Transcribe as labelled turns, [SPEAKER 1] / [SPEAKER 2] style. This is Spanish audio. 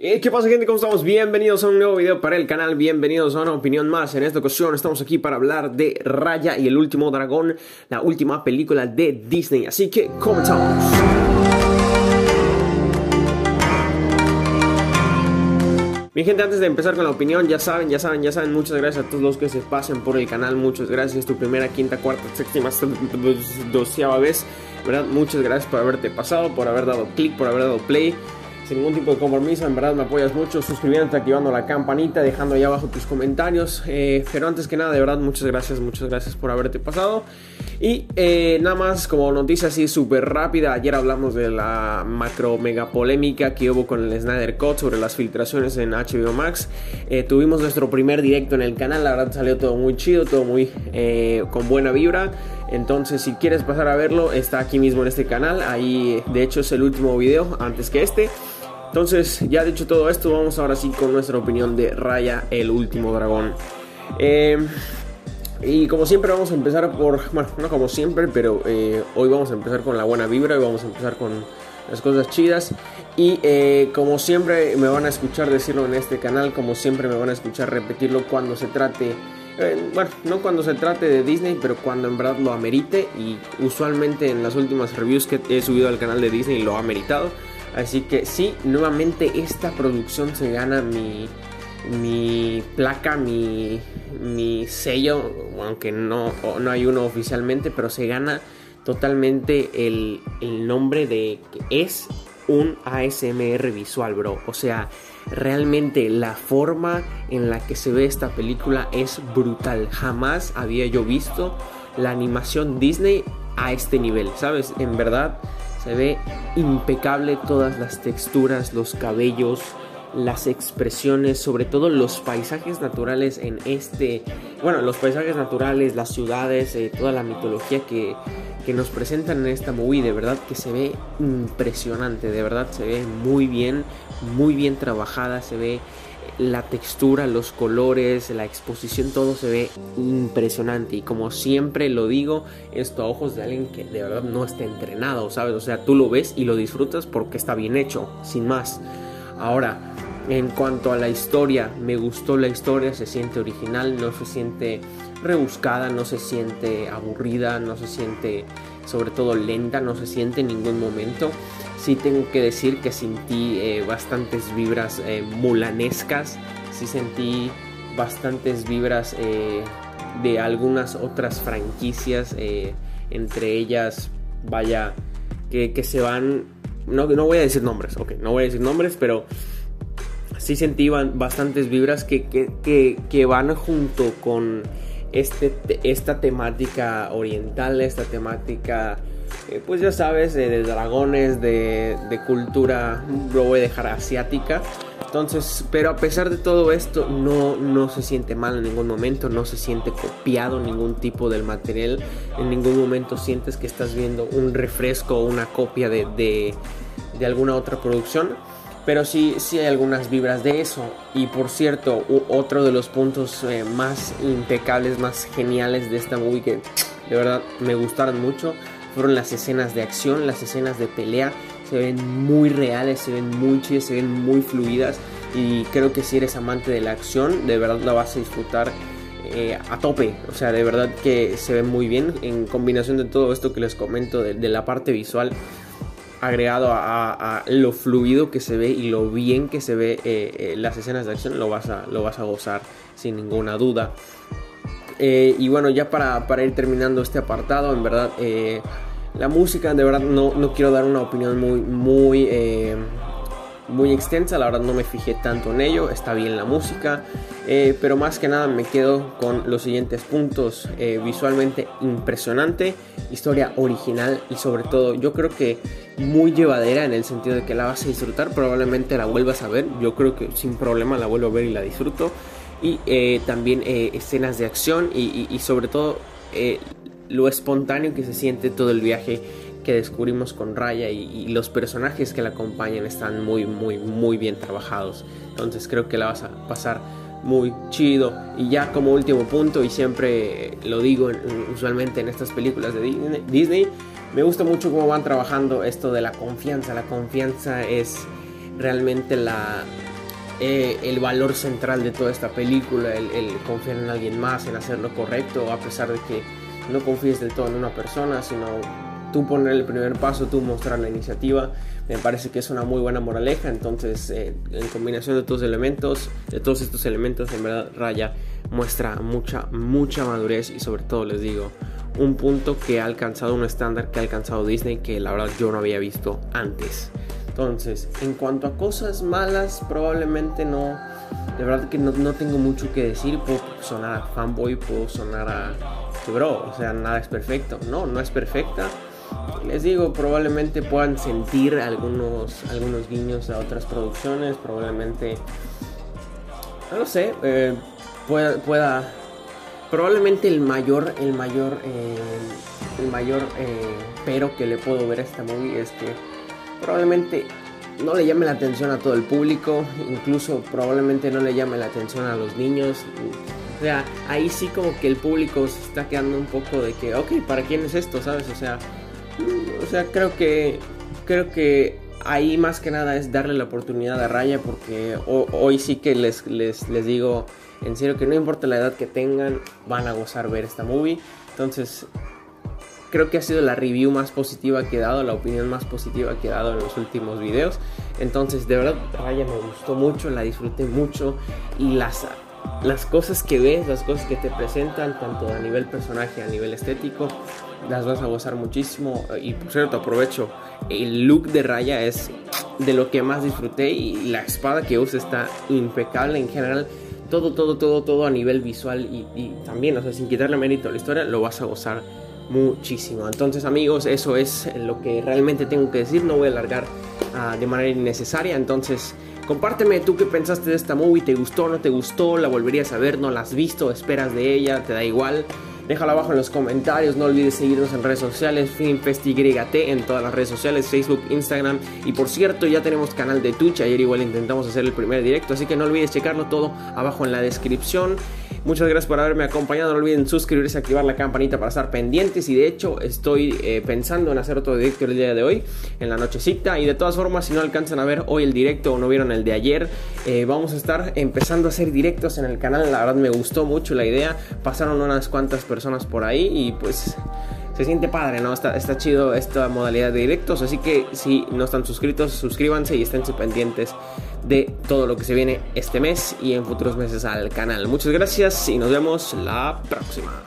[SPEAKER 1] Eh, ¿Qué pasa gente? ¿Cómo estamos? Bienvenidos a un nuevo video para el canal, bienvenidos a una opinión más. En esta ocasión estamos aquí para hablar de Raya y el último dragón, la última película de Disney. Así que comenzamos. Mi gente, antes de empezar con la opinión, ya saben, ya saben, ya saben, muchas gracias a todos los que se pasen por el canal, muchas gracias, tu primera, quinta, cuarta, séptima, doceava vez, ¿verdad? Muchas gracias por haberte pasado, por haber dado clic, por haber dado play sin ningún tipo de compromiso, en verdad me apoyas mucho suscribiéndote, activando la campanita, dejando ahí abajo tus comentarios. Eh, pero antes que nada, de verdad, muchas gracias, muchas gracias por haberte pasado. Y eh, nada más como noticia así súper rápida, ayer hablamos de la macro mega polémica que hubo con el Snyder Cut sobre las filtraciones en HBO Max. Eh, tuvimos nuestro primer directo en el canal, la verdad salió todo muy chido, todo muy con buena vibra. Entonces si quieres pasar a verlo, está aquí mismo en este canal. Ahí de hecho es el último video antes que este. Entonces, ya dicho todo esto, vamos ahora sí con nuestra opinión de Raya, el último dragón. Eh, y como siempre vamos a empezar por, bueno, no como siempre, pero eh, hoy vamos a empezar con la buena vibra y vamos a empezar con las cosas chidas. Y eh, como siempre me van a escuchar decirlo en este canal, como siempre me van a escuchar repetirlo cuando se trate, bueno, no cuando se trate de Disney, pero cuando en verdad lo amerite. Y usualmente en las últimas reviews que he subido al canal de Disney lo ha ameritado. Así que sí, nuevamente esta producción se gana mi, mi placa, mi, mi sello, aunque no, no hay uno oficialmente, pero se gana totalmente el, el nombre de que es un ASMR visual, bro. O sea, realmente la forma en la que se ve esta película es brutal. Jamás había yo visto la animación Disney a este nivel, ¿sabes? En verdad se ve impecable todas las texturas, los cabellos, las expresiones, sobre todo los paisajes naturales en este, bueno, los paisajes naturales, las ciudades, eh, toda la mitología que, que, nos presentan en esta movie, de verdad que se ve impresionante, de verdad se ve muy bien, muy bien trabajada, se ve la textura, los colores, la exposición, todo se ve impresionante. Y como siempre lo digo, esto a ojos de alguien que de verdad no está entrenado, ¿sabes? O sea, tú lo ves y lo disfrutas porque está bien hecho, sin más. Ahora, en cuanto a la historia, me gustó la historia, se siente original, no se siente rebuscada, no se siente aburrida, no se siente sobre todo lenta, no se siente en ningún momento. Sí tengo que decir que sentí eh, bastantes vibras eh, mulanescas, sí sentí bastantes vibras eh, de algunas otras franquicias, entre ellas, vaya, que, se van, no, no voy a decir nombres, ok, no voy a decir nombres, pero sí sentí bastantes vibras que, que, que van junto con este, esta temática oriental, esta temática, eh, pues ya sabes, de dragones, de, cultura, lo voy a dejar asiática. Entonces, pero a pesar de todo esto, no, no se siente mal en ningún momento, no se siente copiado ningún tipo del material, en ningún momento sientes que estás viendo un refresco o una copia de, de, de alguna otra producción pero sí, sí hay algunas vibras de eso. Y por cierto, otro de los puntos eh, más impecables, más geniales de esta movie que de verdad me gustaron mucho fueron las escenas de acción, las escenas de pelea. Se ven muy reales, se ven muy chidas, se ven muy fluidas. Y creo que si eres amante de la acción, de verdad la vas a disfrutar eh, a tope. O sea, de verdad que se ve muy bien en combinación de todo esto que les comento de la parte visual agregado a, lo fluido que se ve y lo bien que se ve eh, eh, las escenas de acción, lo vas a, lo vas a gozar sin ninguna duda. Eh, y bueno, ya para, ir terminando este apartado, en verdad, la música, de verdad, no, no, quiero dar una opinión muy, muy muy extensa, la verdad no me fijé tanto en ello, está bien la música, eh, pero más que nada me quedo con los siguientes puntos, eh, visualmente impresionante, historia original y sobre todo yo creo que muy llevadera en el sentido de que la vas a disfrutar, probablemente la vuelvas a ver, yo creo que sin problema la vuelvo a ver y la disfruto, y eh, también escenas de acción y, y sobre todo lo espontáneo que se siente todo el viaje que descubrimos con Raya y, los personajes que la acompañan están muy, muy, muy bien trabajados. Entonces creo que la vas a pasar muy chido. Y ya como último punto, y siempre lo digo usualmente en estas películas de Disney, me gusta mucho cómo van trabajando esto de la confianza. La confianza es realmente la, eh, el valor central de toda esta película, el, el, confiar en alguien más, en hacer lo correcto, a pesar de que no confíes del todo en una persona, sino tú poner el primer paso, tú mostrar la iniciativa, me parece que es una muy buena moraleja, entonces eh, en combinación de todos elementos, de todos estos elementos, en verdad Raya muestra mucha, mucha madurez y sobre todo les digo, un punto que ha alcanzado un estándar que ha alcanzado Disney que la verdad yo no había visto antes. Entonces, en cuanto a cosas malas, probablemente no. De verdad que no, tengo mucho que decir. Puedo sonar a fanboy, puedo sonar a. Bro, o sea, nada es perfecto. No, no es perfecta. Les digo, probablemente puedan sentir algunos, algunos guiños a otras producciones. Probablemente. No sé. Eh, pueda. Probablemente el mayor. El mayor. Eh, el mayor eh, pero que le puedo ver a esta movie es que probablemente no le llame la atención a todo el público, incluso probablemente no le llame la atención a los niños. O sea, ahí sí como que el público se está quedando un poco de que, ok, ¿para quién es esto? ¿Sabes? O sea, o sea, creo que creo que ahí más que nada es darle la oportunidad a Raya porque hoy sí que les, les, les digo en serio que no importa la edad que tengan, van a gozar ver esta movie. Entonces, creo que ha sido la review más positiva que he dado, la opinión más positiva que he dado en los últimos videos. Entonces, de verdad, Raya me gustó mucho, la disfruté mucho y las, las cosas que ves, las cosas que te presentan, tanto a nivel personaje, a nivel estético, las vas a gozar muchísimo. Y por cierto, aprovecho, el look de Raya es de lo que más disfruté y la espada que usa está impecable en general. Todo, todo, todo, todo a nivel visual y, también, o sea, sin quitarle mérito a la historia, lo vas a gozar muchísimo. Entonces amigos, eso es lo que realmente tengo que decir. No voy a alargar ah, de manera innecesaria. Entonces compárteme tú qué pensaste de esta movie. ¿Te gustó? ¿No te gustó? ¿La volverías a ver? ¿No la has visto? ¿Esperas de ella? ¿Te da igual? Déjalo abajo en los comentarios, no olvides seguirnos en redes sociales, FilmFestYT en todas las redes sociales, Facebook, Instagram y por cierto ya tenemos canal de Twitch, ayer igual intentamos hacer el primer directo, así que no olvides checarlo todo abajo en la descripción. Muchas gracias por haberme acompañado. No olviden suscribirse, activar la campanita para estar pendientes. Y de hecho, estoy eh, pensando en hacer otro directo el día de hoy, en la nochecita. Y de todas formas, si no alcanzan a ver hoy el directo o no vieron el de ayer, eh, vamos a estar empezando a hacer directos en el canal. La verdad, me gustó mucho la idea. Pasaron unas cuantas personas por ahí y pues se siente padre, ¿no? Está, está chido esta modalidad de directos, así que si no están suscritos, suscríbanse y estén pendientes de todo lo que se viene este mes y en futuros meses al canal. Muchas gracias y nos vemos la próxima.